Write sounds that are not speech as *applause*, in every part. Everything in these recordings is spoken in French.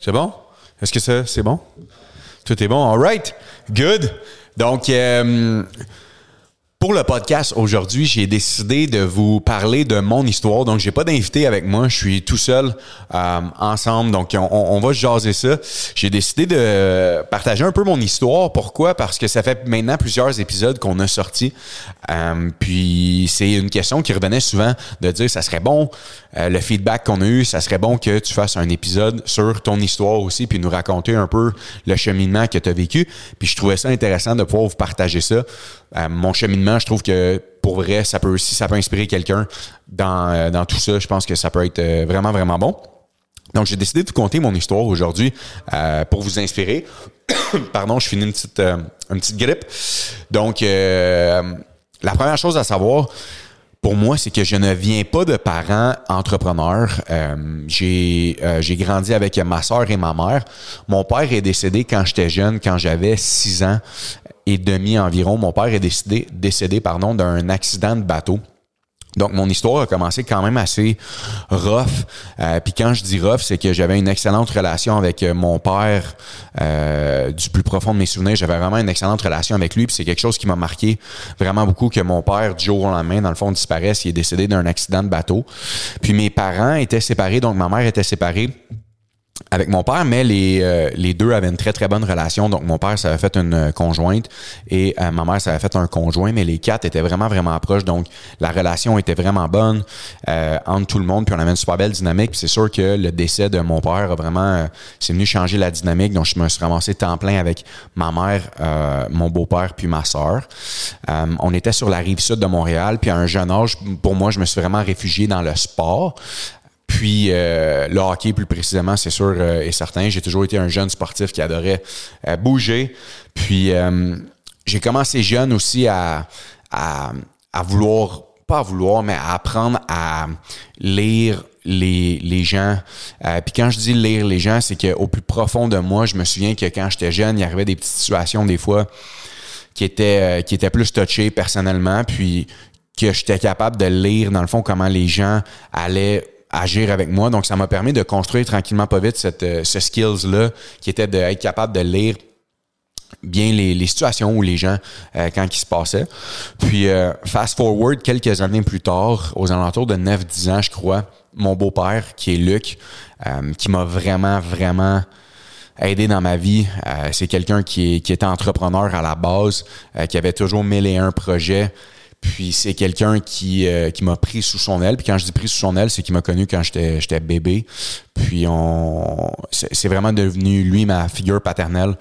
C'est bon? Est-ce que ça, c'est bon? Tout est bon? All right. Good. Donc, euh, pour le podcast aujourd'hui, j'ai décidé de vous parler de mon histoire. Donc, j'ai pas d'invité avec moi. Je suis tout seul euh, ensemble. Donc, on, on, va jaser ça. J'ai décidé de partager un peu mon histoire. Pourquoi? Parce que ça fait maintenant plusieurs épisodes qu'on a sortis. Euh, puis, c'est une question qui revenait souvent de dire, ça serait bon, euh, le feedback qu'on a eu, ça serait bon que tu fasses un épisode sur ton histoire aussi, puis nous raconter un peu le cheminement que tu as vécu. Puis, je trouvais ça intéressant de pouvoir vous partager ça. Mon cheminement je trouve que pour vrai, ça peut aussi, ça peut inspirer quelqu'un dans, euh, dans tout ça. Je pense que ça peut être euh, vraiment, vraiment bon. Donc, j'ai décidé de vous conter mon histoire aujourd'hui euh, pour vous inspirer. *coughs* Pardon, je finis une petite, une petite grippe. Donc, la première chose à savoir, pour moi, c'est que je ne viens pas de parents entrepreneurs. j'ai j'ai grandi avec ma soeur et ma mère. Mon père est décédé quand j'étais jeune, quand j'avais 6 ans et demi environ. Mon père est décédé, décédé pardon, d'un accident de bateau. Donc, mon histoire a commencé quand même assez rough. Euh, puis quand je dis rough, c'est que j'avais une excellente relation avec euh, mon père euh, du plus profond de mes souvenirs. J'avais vraiment une excellente relation avec lui. Puis c'est quelque chose qui m'a marqué vraiment beaucoup que mon père, du jour au lendemain, dans le fond, disparaisse. Il est décédé d'un accident de bateau. Puis mes parents étaient séparés, donc ma mère était séparée avec mon père, mais les, euh, les deux avaient une très très bonne relation. Donc mon père, ça avait fait une euh, conjointe et euh, ma mère, ça avait fait un conjoint, mais les quatre étaient vraiment vraiment proches. Donc la relation était vraiment bonne entre tout le monde. Puis on avait une super belle dynamique. Puis c'est sûr que le décès de mon père a vraiment, c'est venu changer la dynamique. Donc je me suis ramassé temps plein avec ma mère, mon beau-père puis ma soeur. on était sur la rive sud de Montréal. Puis à un jeune âge, pour moi, je me suis vraiment réfugié dans le sport. Puis euh, le hockey, plus précisément, c'est sûr euh, et certain. J'ai toujours été un jeune sportif qui adorait euh, bouger. Puis j'ai commencé jeune aussi à, à, vouloir, pas à vouloir, mais à apprendre à lire les, les gens. puis quand je dis lire les gens, c'est qu'au plus profond de moi, je me souviens que quand j'étais jeune, il y arrivait des petites situations des fois qui étaient, qui étaient plus touchées personnellement. Puis que j'étais capable de lire, dans le fond, comment les gens allaient agir avec moi. Donc, ça m'a permis de construire tranquillement pas vite cette, euh, ce skills-là, qui était d'être capable de lire bien les, les, situations où les gens, euh, quand ils se passaient. Puis, euh, fast forward, quelques années plus tard, aux alentours de 9-10 ans, je crois, mon beau-père, qui est Luc, qui m'a vraiment, vraiment aidé dans ma vie. c'est quelqu'un qui, qui était entrepreneur à la base, qui avait toujours mille et un projets. Puis c'est quelqu'un qui, euh, qui m'a pris sous son aile. Puis quand je dis pris sous son aile, c'est qu'il m'a connu quand j'étais bébé. Puis on c'est vraiment devenu lui ma figure paternelle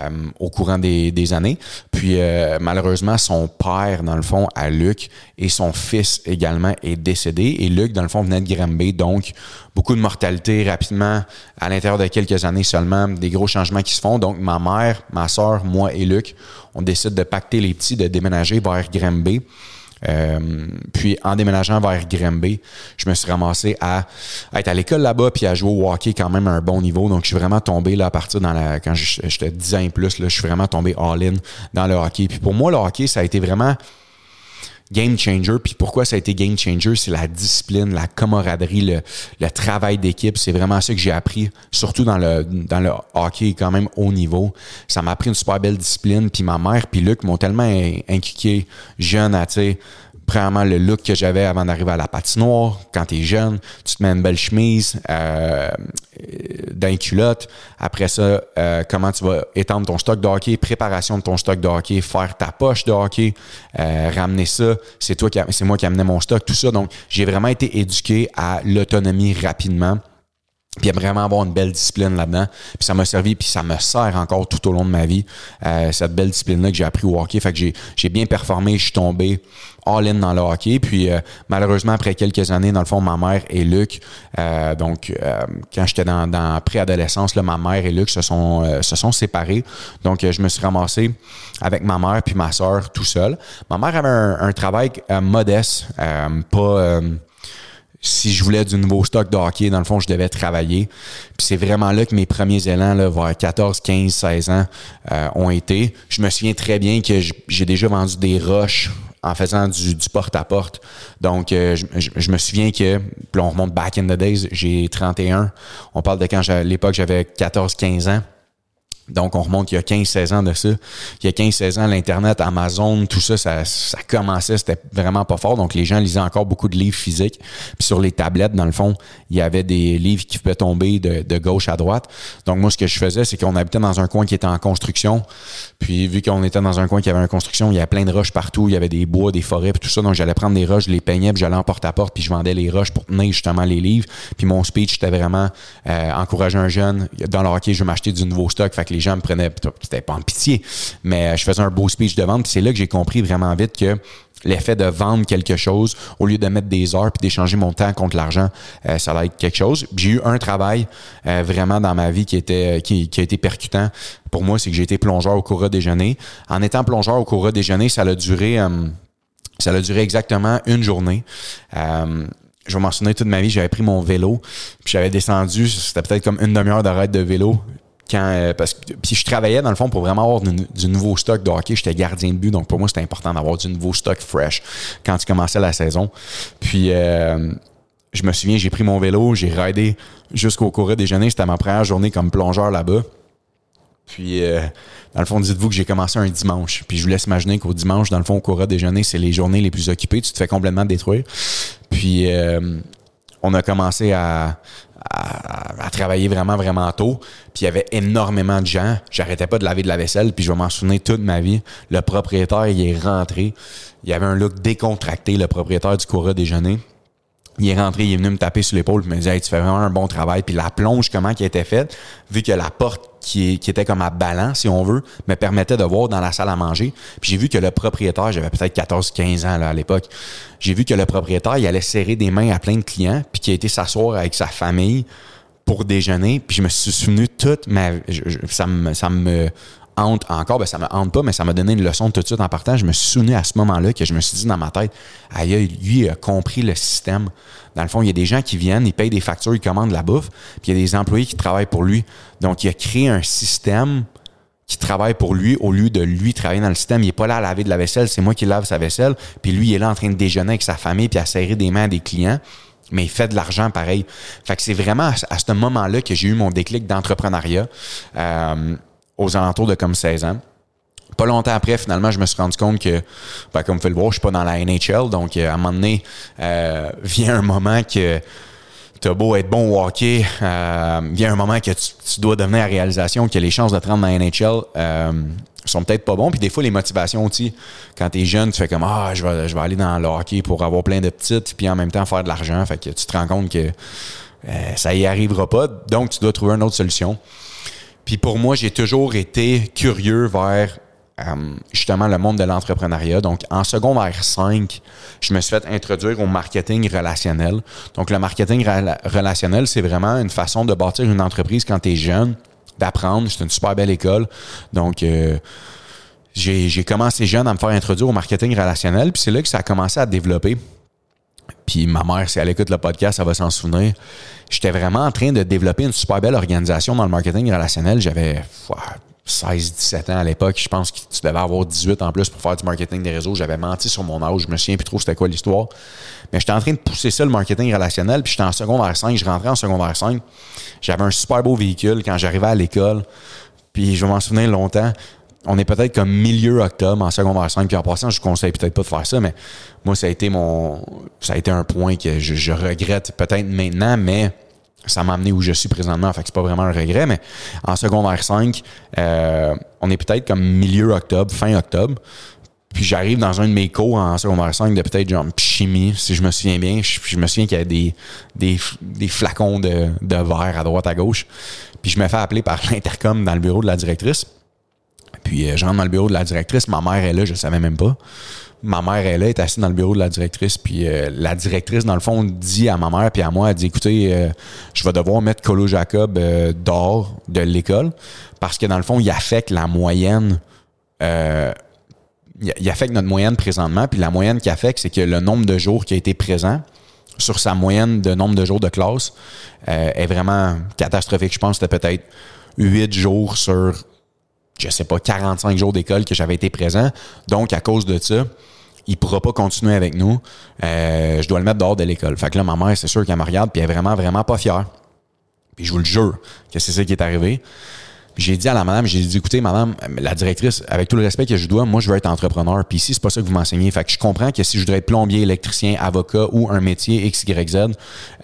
euh, au courant des, années. Puis euh, malheureusement, son père, dans le fond, à Luc, et son fils également est décédé. Et Luc, dans le fond, venait de Granby. Donc, beaucoup de mortalité rapidement, à l'intérieur de quelques années seulement, des gros changements qui se font. Donc, ma mère, ma soeur, moi et Luc, on décide de pacter les petits, de déménager vers Granby. Euh, puis en déménageant vers Grimby, je me suis ramassé à, être à l'école là-bas puis à jouer au hockey quand même à un bon niveau. Donc je suis vraiment tombé là à partir dans la quand j'étais 10 ans et plus là, je suis vraiment tombé all-in dans le hockey. Puis pour moi le hockey ça a été vraiment game changer. Puis pourquoi ça a été game changer, c'est la discipline, la camaraderie, le, travail d'équipe. C'est vraiment ça que j'ai appris, surtout dans le, dans le hockey quand même haut niveau. Ça m'a appris une super belle discipline. Puis ma mère puis Luc m'ont tellement inculqué jeune à, tu sais, premièrement le look que j'avais avant d'arriver à la patinoire. Quand tu es jeune, tu te mets une belle chemise euh, d'un culotte. Après ça, euh, comment tu vas étendre ton stock de hockey, préparation de ton stock de hockey, faire ta poche de hockey, euh, ramener ça. C'est toi qui c'est moi qui amenais mon stock, tout ça. Donc, j'ai vraiment été éduqué à l'autonomie rapidement puis vraiment avoir une belle discipline là-dedans. Puis ça m'a servi, puis ça me sert encore tout au long de ma vie, euh, cette belle discipline-là que j'ai appris au hockey. Fait que j'ai bien performé, je suis tombé all-in dans le hockey. Puis euh, malheureusement, après quelques années, dans le fond, ma mère et Luc, euh, donc quand j'étais dans, dans préadolescence, ma mère et Luc se sont, se sont séparés. Donc je me suis ramassé avec ma mère puis ma soeur tout seul. Ma mère avait un, un travail modeste, pas si je voulais du nouveau stock de hockey, dans le fond, je devais travailler. Puis c'est vraiment là que mes premiers élans, là, vers 14, 15, 16 ans, euh, ont été. Je me souviens très bien que j'ai déjà vendu des roches en faisant du, porte-à-porte. Donc, euh, je, je- me souviens que, puis on remonte back in the days, j'ai 31. On parle de quand, à l'époque, j'avais 14-15 ans. Donc, on remonte il y a 15-16 ans de ça. Il y a 15-16 ans, l'Internet, Amazon, tout ça, ça, ça commençait, c'était vraiment pas fort. Donc, les gens lisaient encore beaucoup de livres physiques. Puis sur les tablettes, dans le fond, il y avait des livres qui pouvaient tomber de, gauche à droite. Donc, moi, ce que je faisais, c'est qu'on habitait dans un coin qui était en construction. Puis, vu qu'on était dans un coin qui avait une construction, il y avait plein de roches partout. Il y avait des bois, des forêts, puis tout ça. Donc, j'allais prendre des roches, je les peignais, puis j'allais en porte-à-porte, puis je vendais les roches pour tenir justement les livres. Puis mon speech, c'était vraiment euh, encourager un jeune. Dans le hockey, je vais m'acheter du nouveau stock. Les gens me prenaient, c'était pas en pitié, mais euh, je faisais un beau speech de vente. C'est là que j'ai compris vraiment vite que l'effet de vendre quelque chose au lieu de mettre des heures puis d'échanger mon temps contre l'argent, euh, ça allait être quelque chose. J'ai eu un travail euh, vraiment dans ma vie qui était qui, a été percutant pour moi, c'est que j'ai été plongeur au cours déjeuner. En étant plongeur au cours déjeuner, ça a duré ça a duré exactement une journée. Je vais m'en souvenir toute ma vie, j'avais pris mon vélo, puis j'avais descendu, c'était peut-être comme une demi-heure d'arrêt de vélo. Quand, euh, parce que, puis je travaillais dans le fond pour vraiment avoir du, nouveau stock de hockey. J'étais gardien de but, donc pour moi c'était important d'avoir du nouveau stock fresh quand tu commençais la saison. Puis euh, je me souviens, j'ai pris mon vélo, j'ai ridé jusqu'au cours déjeuner. C'était ma première journée comme plongeur là-bas. Puis, euh, dans le fond, dites-vous que j'ai commencé un dimanche. Puis, je vous laisse imaginer qu'au dimanche, dans le fond, au cours déjeuner, c'est les journées les plus occupées. Tu te fais complètement détruire. Puis, euh, on a commencé à, à, travailler vraiment, vraiment tôt. Puis, il y avait énormément de gens. J'arrêtais pas de laver de la vaisselle. Puis, je vais m'en souvenir toute ma vie. Le propriétaire, il est rentré. Il avait un look décontracté, le propriétaire du cours déjeuner. Il est rentré, il est venu me taper sur l'épaule, il me dit hey, tu fais vraiment un bon travail. Puis la plonge, comment qui été faite, vu que la porte qui, qui était comme à ballon, si on veut, me permettait de voir dans la salle à manger. Puis j'ai vu que le propriétaire, j'avais peut-être 14-15 ans à l'époque, j'ai vu que le propriétaire, il allait serrer des mains à plein de clients, puis qu'il a été s'asseoir avec sa famille pour déjeuner. Puis je me suis souvenu toute ma... Ça me hante encore, ben ça me hante pas, mais ça m'a donné une leçon tout de suite en partant. Je me souvenu à ce moment-là que je me suis dit dans ma tête, aïe, lui il a compris le système. Dans le fond, il y a des gens qui viennent, ils payent des factures, ils commandent de la bouffe, puis il y a des employés qui travaillent pour lui. Donc, il a créé un système qui travaille pour lui au lieu de lui travailler dans le système. Il est pas là à laver de la vaisselle, c'est moi qui lave sa vaisselle, puis lui, il est là en train de déjeuner avec sa famille puis à serrer des mains à des clients mais il fait de l'argent pareil. Fait que c'est vraiment à, à ce moment-là que j'ai eu mon déclic d'entrepreneuriat euh, aux alentours de comme 16 ans. Pas longtemps après, finalement, je me suis rendu compte que, ben, comme vous le voir, je suis pas dans la NHL. Donc, euh, à un moment donné, euh, vient un moment que t'as beau être bon au hockey, euh, vient un moment que tu, tu dois devenir à réalisation que les chances de te rendre dans la NHL euh, sont peut-être pas bons. Puis des fois, les motivations aussi, quand t'es jeune, tu fais comme Ah, je vais, je vais aller dans le hockey pour avoir plein de petites, puis en même temps faire de l'argent. Fait que tu te rends compte que euh, ça y arrivera pas. Donc, tu dois trouver une autre solution. Puis pour moi, j'ai toujours été curieux vers euh, justement le monde de l'entrepreneuriat. Donc, en secondaire 5, je me suis fait introduire au marketing relationnel. Donc, le marketing rela- relationnel, c'est vraiment une façon de bâtir une entreprise quand tu es jeune, d'apprendre. C'est une super belle école. Donc, euh, j'ai commencé jeune à me faire introduire au marketing relationnel, puis c'est là que ça a commencé à développer. Puis ma mère, si elle écoute le podcast, elle va s'en souvenir. J'étais vraiment en train de développer une super belle organisation dans le marketing relationnel. J'avais ouah, 16-17 ans à l'époque. Je pense que tu devais avoir 18 en plus pour faire du marketing des réseaux. J'avais menti sur mon âge. Je me souviens plus trop c'était quoi l'histoire. Mais j'étais en train de pousser ça, le marketing relationnel. Puis j'étais en secondaire 5. Je rentrais en secondaire 5. J'avais un super beau véhicule quand j'arrivais à l'école. Puis je vais m'en souvenir longtemps. On est peut-être comme milieu octobre en secondaire 5. Puis en passant, je vous conseille peut-être pas de faire ça, mais moi, ça a été mon. Ça a été un point que je, regrette peut-être maintenant, mais ça m'a amené où je suis présentement. Fait que c'est pas vraiment un regret, mais en secondaire 5, euh, on est peut-être comme milieu octobre, fin octobre. Puis j'arrive dans un de mes cours en secondaire 5 de peut-être genre chimie, si je me souviens bien. Je, je me souviens qu'il y a des, des, des flacons de, de verre à droite, à gauche. Puis je me fais appeler par *laughs* l'intercom dans le bureau de la directrice. Puis euh, je rentre dans le bureau de la directrice, ma mère est là, je ne savais même pas. Ma mère est là, est assise dans le bureau de la directrice, puis euh, la directrice, dans le fond, dit à ma mère puis à moi, elle dit, écoutez, euh, je vais devoir mettre Colo Jacob euh, dehors de l'école, parce que dans le fond, il affecte la moyenne, il affecte notre moyenne présentement, puis la moyenne qu'il affecte, c'est que le nombre de jours qui a été présent sur sa moyenne de nombre de jours de classe est vraiment catastrophique. Je pense que c'était peut-être 8 jours sur je sais pas, 45 jours d'école que j'avais été présent. Donc, à cause de ça, il pourra pas continuer avec nous. Euh, je dois le mettre dehors de l'école. Fait que là, ma mère, c'est sûr qu'elle me regarde, puis elle est vraiment, vraiment pas fière. Puis je vous le jure que c'est ça qui est arrivé. J'ai dit à la madame, j'ai dit, écoutez, madame, la directrice, avec tout le respect que je dois, moi, je veux être entrepreneur. Puis ici, c'est pas ça que vous m'enseignez. Fait que je comprends que si je voudrais être plombier, électricien, avocat ou un métier X, Y, Z,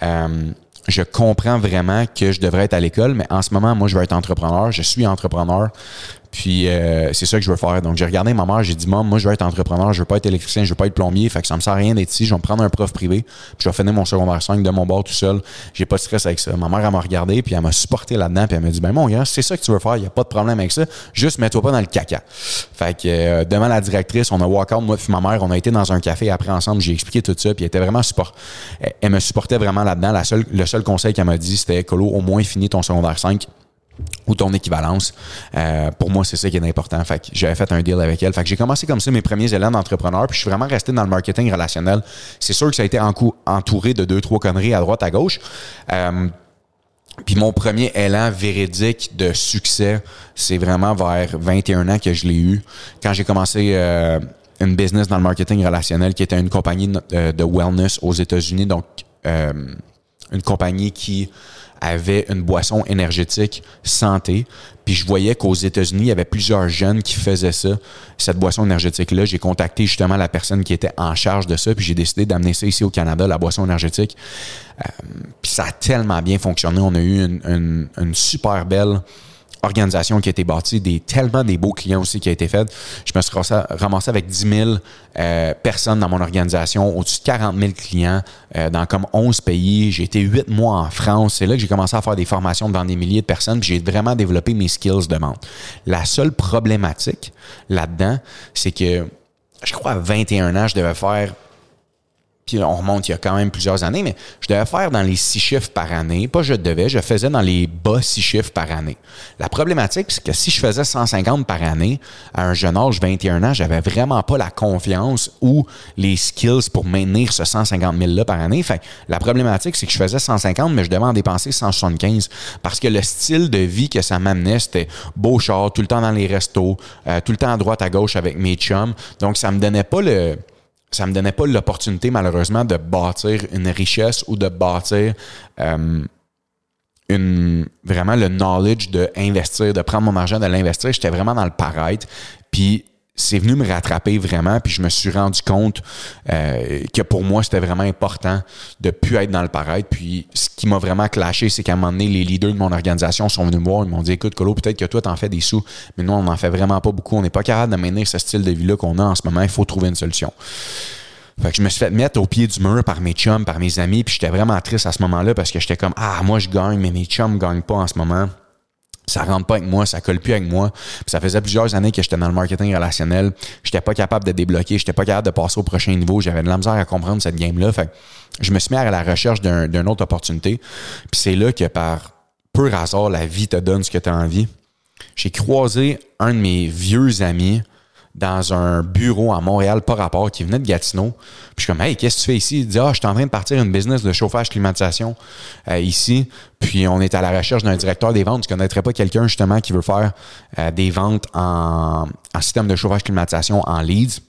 euh, je comprends vraiment que je devrais être à l'école, mais en ce moment, moi, je veux être entrepreneur. Je suis entrepreneur. Puis euh, c'est ça que je veux faire. Donc j'ai regardé ma mère, j'ai dit Maman, moi je veux être entrepreneur, je veux pas être électricien, je veux pas être plombier, fait que ça me sert à rien d'être ici, je vais me prendre un prof privé, puis je vais finir mon secondaire 5 de mon bord tout seul. J'ai pas de stress avec ça. Ma mère elle m'a regardé, puis elle m'a supporté là-dedans, puis elle m'a dit ben mon gars, c'est ça que tu veux faire, il y a pas de problème avec ça, juste mets-toi pas dans le caca. Fait que euh, devant la directrice, on a walk out moi et ma mère, on a été dans un café après ensemble, j'ai expliqué tout ça, puis elle était vraiment support elle, me supportait vraiment là-dedans. La seule le seul conseil qu'elle m'a dit c'était Colo, au moins finis ton secondaire 5 ou ton équivalence. Euh, pour moi, c'est ça qui est important. Fait que j'avais fait un deal avec elle. Fait que j'ai commencé comme ça mes premiers élans d'entrepreneur, puis je suis vraiment resté dans le marketing relationnel. C'est sûr que ça a été entouré de deux, trois conneries à droite, à gauche. Euh, puis mon premier élan véridique de succès, c'est vraiment vers 21 ans que je l'ai eu. Quand j'ai commencé euh, une business dans le marketing relationnel qui était une compagnie de wellness aux États-Unis, donc une compagnie qui avait une boisson énergétique santé. Puis je voyais qu'aux États-Unis, il y avait plusieurs jeunes qui faisaient ça, cette boisson énergétique-là. J'ai contacté justement la personne qui était en charge de ça, puis j'ai décidé d'amener ça ici au Canada, la boisson énergétique. Euh, puis ça a tellement bien fonctionné. On a eu une, une super belle organisation qui a été bâtie, des, tellement des beaux clients aussi qui a été fait. Je me suis ramassé avec 10 000 euh, personnes dans mon organisation, au-dessus de 40 000 clients euh, dans comme 11 pays. J'ai été 8 mois en France. C'est là que j'ai commencé à faire des formations devant des milliers de personnes. J'ai vraiment développé mes skills de vente. La seule problématique là-dedans, c'est que je crois à 21 ans, je devais faire on remonte il y a quand même plusieurs années, mais je devais faire dans les six chiffres par année. Pas je devais, je faisais dans les bas six chiffres par année. La problématique, c'est que si je faisais 150 par année, à un jeune âge, 21 ans, j'avais vraiment pas la confiance ou les skills pour maintenir ce 150 000-là par année. Fait la problématique, c'est que je faisais 150, mais je devais en dépenser 175 parce que le style de vie que ça m'amenait, c'était beau char, tout le temps dans les restos, euh, tout le temps à droite, à gauche avec mes chums. Donc, ça me donnait pas le ça me donnait pas l'opportunité, malheureusement, de bâtir une richesse ou de bâtir euh, une, vraiment le knowledge de de prendre mon argent, de l'investir. J'étais vraiment dans le paraître. Puis c'est venu me rattraper vraiment, puis je me suis rendu compte euh, que pour moi, c'était vraiment important de plus être dans le paraître. Puis ce qui m'a vraiment clashé, c'est qu'à un moment donné, les leaders de mon organisation sont venus me voir, ils m'ont dit Écoute, Colo, peut-être que toi, t'en fais des sous, mais nous, on n'en fait vraiment pas beaucoup. On n'est pas capable de mener ce style de vie-là qu'on a en ce moment. Il faut trouver une solution. Fait que je me suis fait mettre au pied du mur par mes chums, par mes amis, puis j'étais vraiment triste à ce moment-là parce que j'étais comme Ah, moi je gagne, mais mes chums gagnent pas en ce moment ça rentre pas avec moi, ça colle plus avec moi. ça faisait plusieurs années que j'étais dans le marketing relationnel. J'étais pas capable de débloquer, j'étais pas capable de passer au prochain niveau. J'avais de la misère à comprendre cette game-là. Fait je me suis mis à la recherche d'une autre opportunité. Puis c'est là que par peu hasard, la vie te donne ce que tu as envie. J'ai croisé un de mes vieux amis dans un bureau à Montréal par rapport qui venait de Gatineau. Puis je suis comme Hey, qu'est-ce que tu fais ici? Il dit Ah, je suis en train de partir une business de chauffage climatisation euh, ici. Puis on est à la recherche d'un directeur des ventes. Tu ne connaîtrais pas quelqu'un justement qui veut faire euh, des ventes en, système de chauffage climatisation en leads.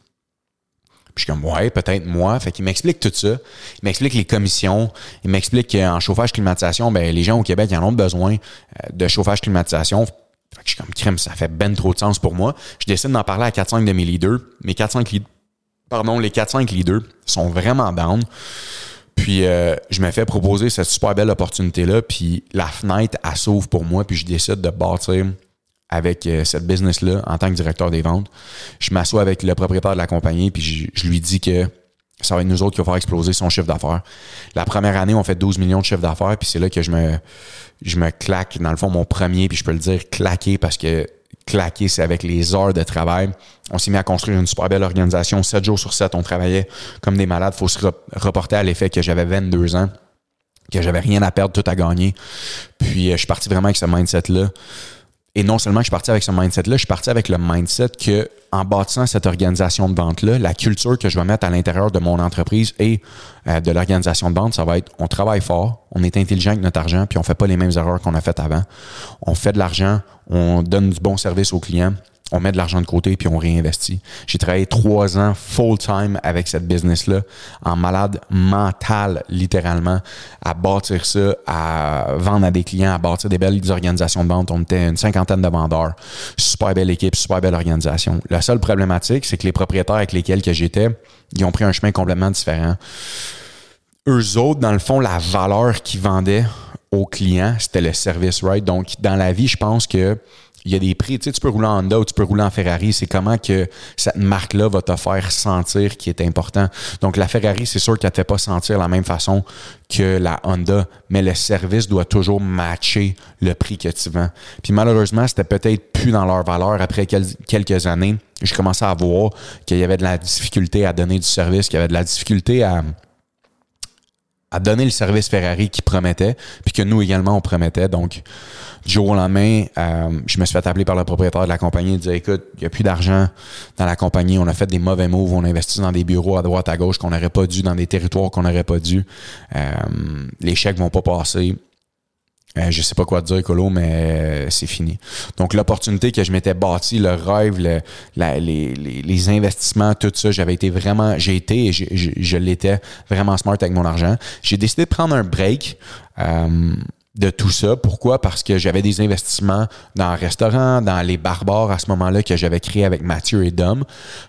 Puis je suis comme, ouais, peut-être moi. Fait qu'il m'explique tout ça. Il m'explique les commissions. Il m'explique qu'en chauffage climatisation, ben, les gens au Québec, en ont besoin euh, de chauffage climatisation. Fait que je suis comme crème, ça fait ben trop de sens pour moi. Je décide d'en parler à 4-5 de mes leaders. Mes 4-5 leaders, pardon, les 4-5 leaders sont vraiment down. Puis euh, je me fais proposer cette super belle opportunité-là. Puis la fenêtre, elle s'ouvre pour moi. Puis je décide de bâtir avec euh, cette business-là en tant que directeur des ventes. Je m'assois avec le propriétaire de la compagnie. Puis je, je lui dis que ça va être nous autres qui va faire exploser son chiffre d'affaires. La première année, on fait 12 millions de chiffre d'affaires, puis c'est là que je me, je me claque, dans le fond, mon premier, puis je peux le dire claquer parce que claquer, c'est avec les heures de travail. On s'est mis à construire une super belle organisation. 7 jours sur 7, on travaillait comme des malades. Faut se reporter à l'effet que j'avais 22 ans, que j'avais rien à perdre, tout à gagner. Puis euh, je suis parti vraiment avec ce mindset-là. Et non seulement je suis parti avec ce mindset-là, je suis parti avec le mindset que en bâtissant cette organisation de vente-là, la culture que je vais mettre à l'intérieur de mon entreprise et euh, de l'organisation de vente, ça va être on travaille fort, on est intelligent avec notre argent, puis on fait pas les mêmes erreurs qu'on a faites avant. On fait de l'argent, on donne du bon service aux clients, on met de l'argent de côté puis on réinvestit. J'ai travaillé trois ans full-time avec cette business-là, en malade mental, littéralement, à bâtir ça, à vendre à des clients, à bâtir des belles organisations de vente. On était une cinquantaine de vendeurs. Super belle équipe, super belle organisation. La seule problématique, c'est que les propriétaires avec lesquels que j'étais, ils ont pris un chemin complètement différent. Eux autres, dans le fond, la valeur qu'ils vendaient aux clients, c'était le service, right? Donc, dans la vie, je pense que il y a des prix. Tu sais, tu peux rouler en Honda ou tu peux rouler en Ferrari. C'est comment que cette marque-là va te faire sentir qui est important. Donc, la Ferrari, c'est sûr qu'elle ne te fait pas sentir la même façon que la Honda, mais le service doit toujours matcher le prix que tu vends. Puis malheureusement, c'était peut-être plus dans leur valeur après quelques années. Je commençais à voir qu'il y avait de la difficulté à donner du service, qu'il y avait de la difficulté à à donner le service Ferrari qui promettait, puis que nous également on promettait. Donc, du jour au lendemain, euh, je me suis fait appeler par le propriétaire de la compagnie. Il disait Écoute, il n'y a plus d'argent dans la compagnie, on a fait des mauvais moves, on a investi dans des bureaux à droite, à gauche qu'on n'aurait pas dû, dans des territoires qu'on n'aurait pas dû. Euh, les chèques vont pas passer. Je euh, je sais pas quoi te dire, Colo, mais euh, c'est fini. Donc, l'opportunité que je m'étais bâti, le rêve, les, investissements, tout ça, j'avais été vraiment, j'ai été et je, l'étais vraiment smart avec mon argent. J'ai décidé de prendre un break. Euh, de tout ça. Pourquoi? Parce que j'avais des investissements dans un restaurant, dans les barbares à ce moment-là que j'avais créé avec Mathieu et Dom.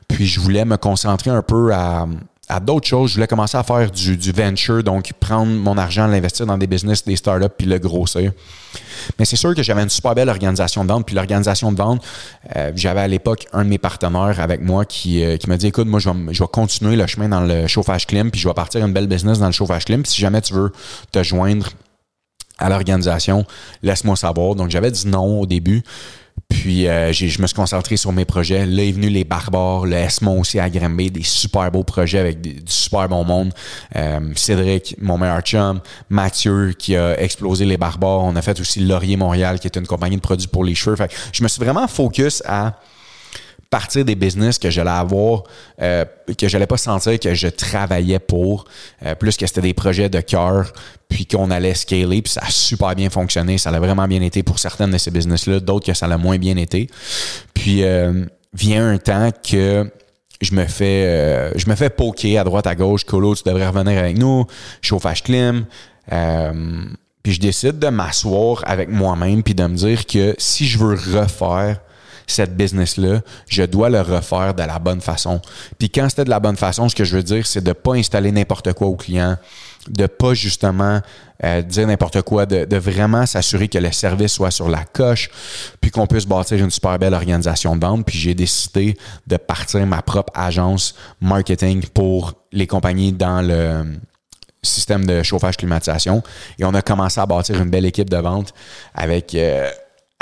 Puis je voulais me concentrer un peu à, à d'autres choses. Je voulais commencer à faire du, venture, donc prendre mon argent, l'investir dans des business, des startups, puis le grossir. Mais c'est sûr que j'avais une super belle organisation de vente. Puis l'organisation de vente, euh, j'avais à l'époque un de mes partenaires avec moi qui, euh, m'a dit Écoute, moi, je vais, continuer le chemin dans le chauffage clim, puis je vais partir une belle business dans le chauffage clim. Si jamais tu veux te joindre à l'organisation, laisse-moi savoir. Donc j'avais dit non au début. Puis euh, je me suis concentré sur mes projets. Là est venu les Barbares, le Esmond aussi à Granby, des super beaux projets avec du super bon monde. Euh, Cédric, mon meilleur chum, Mathieu qui a explosé les Barbares. On a fait aussi Laurier Montréal qui est une compagnie de produits pour les cheveux. Fait je me suis vraiment focus à partir des business que j'allais avoir, euh, que j'allais pas sentir que je travaillais pour, euh, plus que c'était des projets de cœur, puis qu'on allait scaler, puis ça a super bien fonctionné, ça a vraiment bien été pour certaines de ces business-là, d'autres que ça l'a moins bien été. Puis euh, vient un temps que je me fais je me fais poker à droite à gauche, Colo, tu devrais revenir avec nous, chauffage clim. puis je décide de m'asseoir avec moi-même puis de me dire que si je veux refaire cette business-là, je dois le refaire de la bonne façon. Puis quand c'était de la bonne façon, ce que je veux dire, c'est de ne pas installer n'importe quoi au client, de pas justement euh, dire n'importe quoi, de, de vraiment s'assurer que le service soit sur la coche, puis qu'on puisse bâtir une super belle organisation de vente. Puis j'ai décidé de partir ma propre agence marketing pour les compagnies dans le système de chauffage climatisation et on a commencé à bâtir une belle équipe de vente avec euh,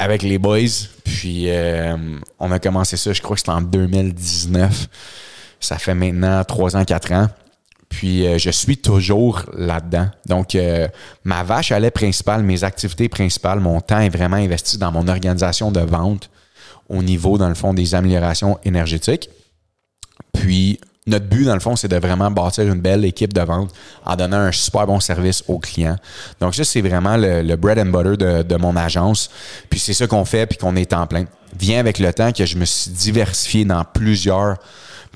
avec les boys. Puis euh, on a commencé ça, je crois que c'était en 2019. Ça fait maintenant 3 ans, 4 ans. Puis euh, je suis toujours là-dedans. Donc, euh, ma vache à lait principale, mes activités principales, mon temps est vraiment investi dans mon organisation de vente au niveau, dans le fond, des améliorations énergétiques. Puis, notre but, dans le fond, c'est de vraiment bâtir une belle équipe de vente en donnant un super bon service aux clients. Donc, ça, c'est vraiment le, bread and butter de, mon agence. Puis, c'est ça qu'on fait, puis qu'on est en plein. Vient avec le temps que je me suis diversifié dans plusieurs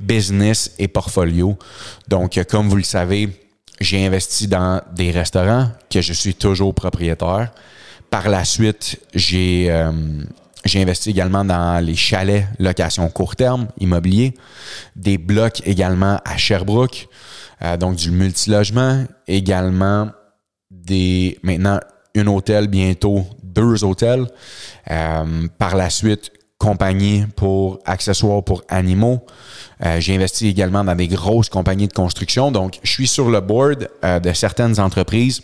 business et portfolios. Donc, comme vous le savez, j'ai investi dans des restaurants que je suis toujours propriétaire. Par la suite, j'ai euh, j'ai investi également dans les chalets location court terme, immobilier, des blocs également à Sherbrooke, euh, donc du multilogement, également des maintenant un hôtel, bientôt deux hôtels. Euh, par la suite, compagnie pour accessoires pour animaux. Euh, j'ai investi également dans des grosses compagnies de construction. Donc, je suis sur le board de certaines entreprises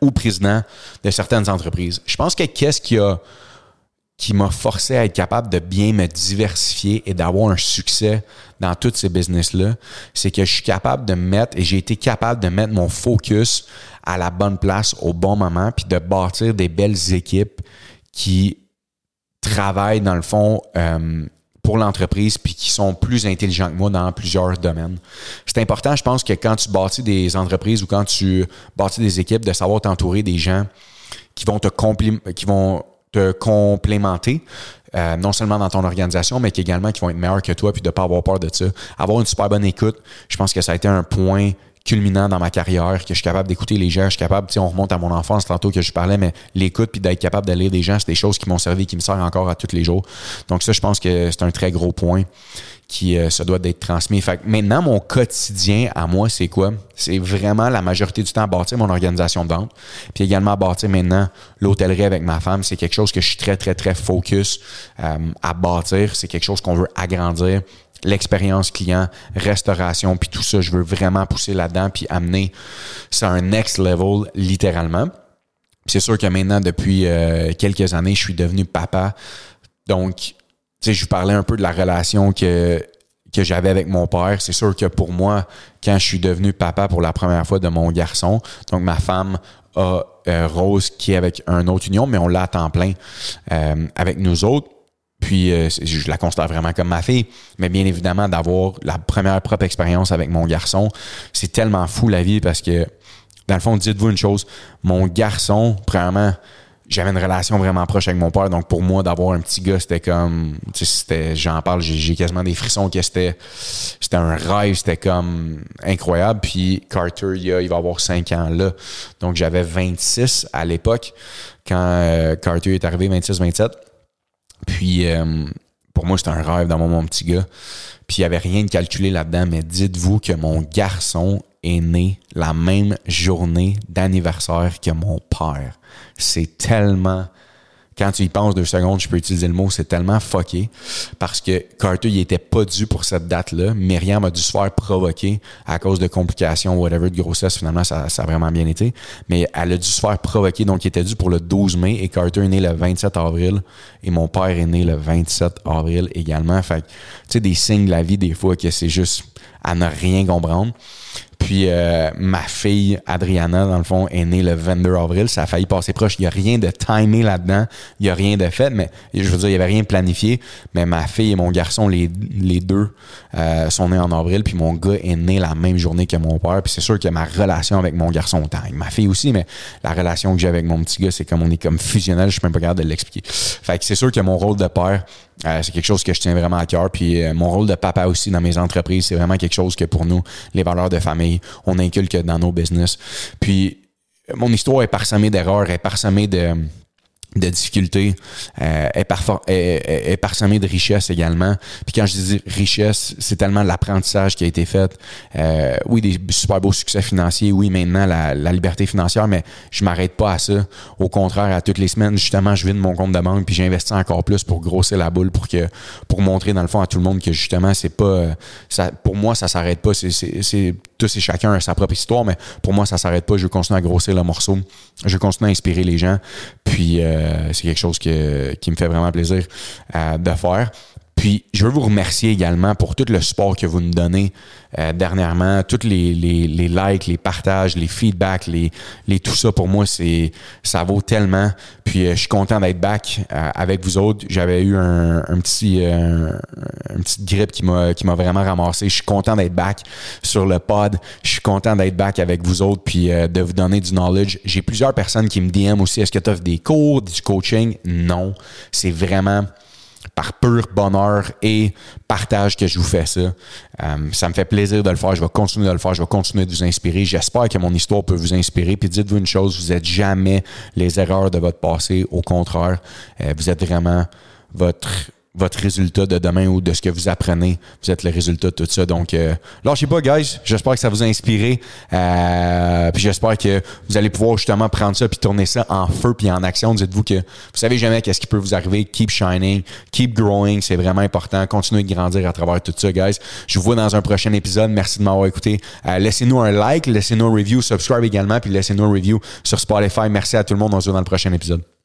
ou président de certaines entreprises. Je pense que qu'est-ce qui a qui m'a forcé à être capable de bien me diversifier et d'avoir un succès dans toutes ces business-là, c'est que je suis capable de mettre, et j'ai été capable de mettre mon focus à la bonne place au bon moment, puis de bâtir des belles équipes qui travaillent dans le fond euh, pour l'entreprise, puis qui sont plus intelligents que moi dans plusieurs domaines. C'est important, je pense, que quand tu bâtis des entreprises ou quand tu bâtis des équipes, de savoir t'entourer des gens qui vont te qui vont te complémenter, euh, non seulement dans ton organisation, mais également qui vont être meilleurs que toi, puis de ne pas avoir peur de ça. Avoir une super bonne écoute, je pense que ça a été un point culminant dans ma carrière, que je suis capable d'écouter les gens, je suis capable, tu on remonte à mon enfance tantôt que je parlais, mais l'écoute puis d'être capable de lire des gens, c'est des choses qui m'ont servi, qui me servent encore à tous les jours. Donc ça, je pense que c'est un très gros point qui euh, doit d'être transmis. Fait que maintenant, mon quotidien à moi, c'est quoi? C'est vraiment la majorité du temps bâtir mon organisation de vente, puis également bâtir maintenant l'hôtellerie avec ma femme. C'est quelque chose que je suis très, très, très focus euh, à bâtir. C'est quelque chose qu'on veut agrandir l'expérience client, restauration, puis tout ça, je veux vraiment pousser là-dedans, puis amener ça à un next level, littéralement. C'est sûr que maintenant, depuis euh, quelques années, je suis devenu papa. Donc, sais, je vous parlais un peu de la relation que, que j'avais avec mon père. C'est sûr que pour moi, quand je suis devenu papa pour la première fois de mon garçon, donc ma femme a euh, Rose qui est avec un autre union, mais on l'a à temps plein euh, avec nous autres puis euh, je la considère vraiment comme ma fille. Mais bien évidemment, d'avoir la première propre expérience avec mon garçon, c'est tellement fou la vie parce que, dans le fond, dites-vous une chose, mon garçon, premièrement, j'avais une relation vraiment proche avec mon père. Donc pour moi, d'avoir un petit gars, c'était comme. C'était, j'en parle, j'ai quasiment des frissons que c'était. C'était un rêve, c'était comme incroyable. Puis Carter, il, il va avoir 5 ans là. Donc j'avais 26 à l'époque quand euh, Carter est arrivé, 26-27. Puis, euh, pour moi, c'était un rêve d'avoir mon petit gars. Puis, il n'y avait rien de calculé là-dedans, mais dites-vous que mon garçon est né la même journée d'anniversaire que mon père. C'est tellement quand tu y penses deux secondes, je peux utiliser le mot, c'est tellement fucké parce que Carter, il était pas dû pour cette date-là. Myriam a dû se faire provoquer à cause de complications, whatever, de grossesse. Finalement, ça, ça a vraiment bien été. Mais elle a dû se faire provoquer. Donc, il était dû pour le 12 mai et Carter est né le 27 avril et mon père est né le 27 avril également. Fait tu sais, des signes de la vie, des fois, que c'est juste à ne rien comprendre. Puis euh, ma fille, Adriana, dans le fond, est née le 22 avril. Ça a failli passer proche. Il n'y a rien de timé là-dedans. Il n'y a rien de fait. Mais je veux dire, il n'y avait rien planifié. Mais ma fille et mon garçon, les, les deux, euh, sont nés en avril. Puis mon gars est né la même journée que mon père. Puis c'est sûr que ma relation avec mon garçon, avec ma fille aussi, mais la relation que j'ai avec mon petit gars, c'est comme on est comme fusionnel. Je suis même pas capable de l'expliquer. Fait que c'est sûr que mon rôle de père, euh, c'est quelque chose que je tiens vraiment à cœur. Puis mon rôle de papa aussi dans mes entreprises, c'est vraiment quelque chose que pour nous, les valeurs de famille, on inculque dans nos business. Puis, mon histoire est parsemée d'erreurs, est parsemée de de difficultés, euh, est, est, parsemée de richesse également. Puis quand je dis richesse, c'est tellement l'apprentissage qui a été fait. Euh, oui, des super beaux succès financiers, oui, maintenant la, liberté financière, mais je m'arrête pas à ça. Au contraire, à toutes les semaines, justement, je vide mon compte de banque puis j'investis encore plus pour grossir la boule pour que pour montrer dans le fond à tout le monde que justement c'est pas ça pour moi ça s'arrête pas. C'est tous et chacun a sa propre histoire, mais pour moi ça s'arrête pas. Je continue à grossir le morceau. Je continue à inspirer les gens. Puis euh, c'est quelque chose qui me fait vraiment plaisir euh, de faire. Puis, je veux vous remercier également pour tout le support que vous nous donnez euh, dernièrement, tous les, les, les, likes, les partages, les feedbacks, les, les tout ça pour moi, c'est ça vaut tellement. Puis, je suis content d'être back avec vous autres. J'avais eu un, un petit un, une petite grippe qui m'a qui m'a vraiment ramassé. Je suis content d'être back sur le pod. Je suis content d'être back avec vous autres puis de vous donner du knowledge. J'ai plusieurs personnes qui me DM aussi. Est-ce que tu offres des cours, du coaching? Non. C'est vraiment par pur bonheur et partage que je vous fais ça. Euh, ça me fait plaisir de le faire. Je vais continuer de le faire. Je vais continuer de vous inspirer. J'espère que mon histoire peut vous inspirer. Puis dites-vous une chose, vous n'êtes jamais les erreurs de votre passé. Au contraire, euh, vous êtes vraiment votre votre résultat de demain ou de ce que vous apprenez. Vous êtes le résultat de tout ça. Donc, euh, lâchez pas, guys. J'espère que ça vous a inspiré. Euh, puis j'espère que vous allez pouvoir justement prendre ça puis tourner ça en feu puis en action. Dites-vous que vous savez jamais qu'est-ce qui peut vous arriver. Keep shining, keep growing. C'est vraiment important. Continuez de grandir à travers tout ça, guys. Je vous vois dans un prochain épisode. Merci de m'avoir écouté. Euh, laissez-nous un like, laissez-nous un review, subscribe également, puis laissez-nous un review sur Spotify. Merci à tout le monde. On se voit dans le prochain épisode.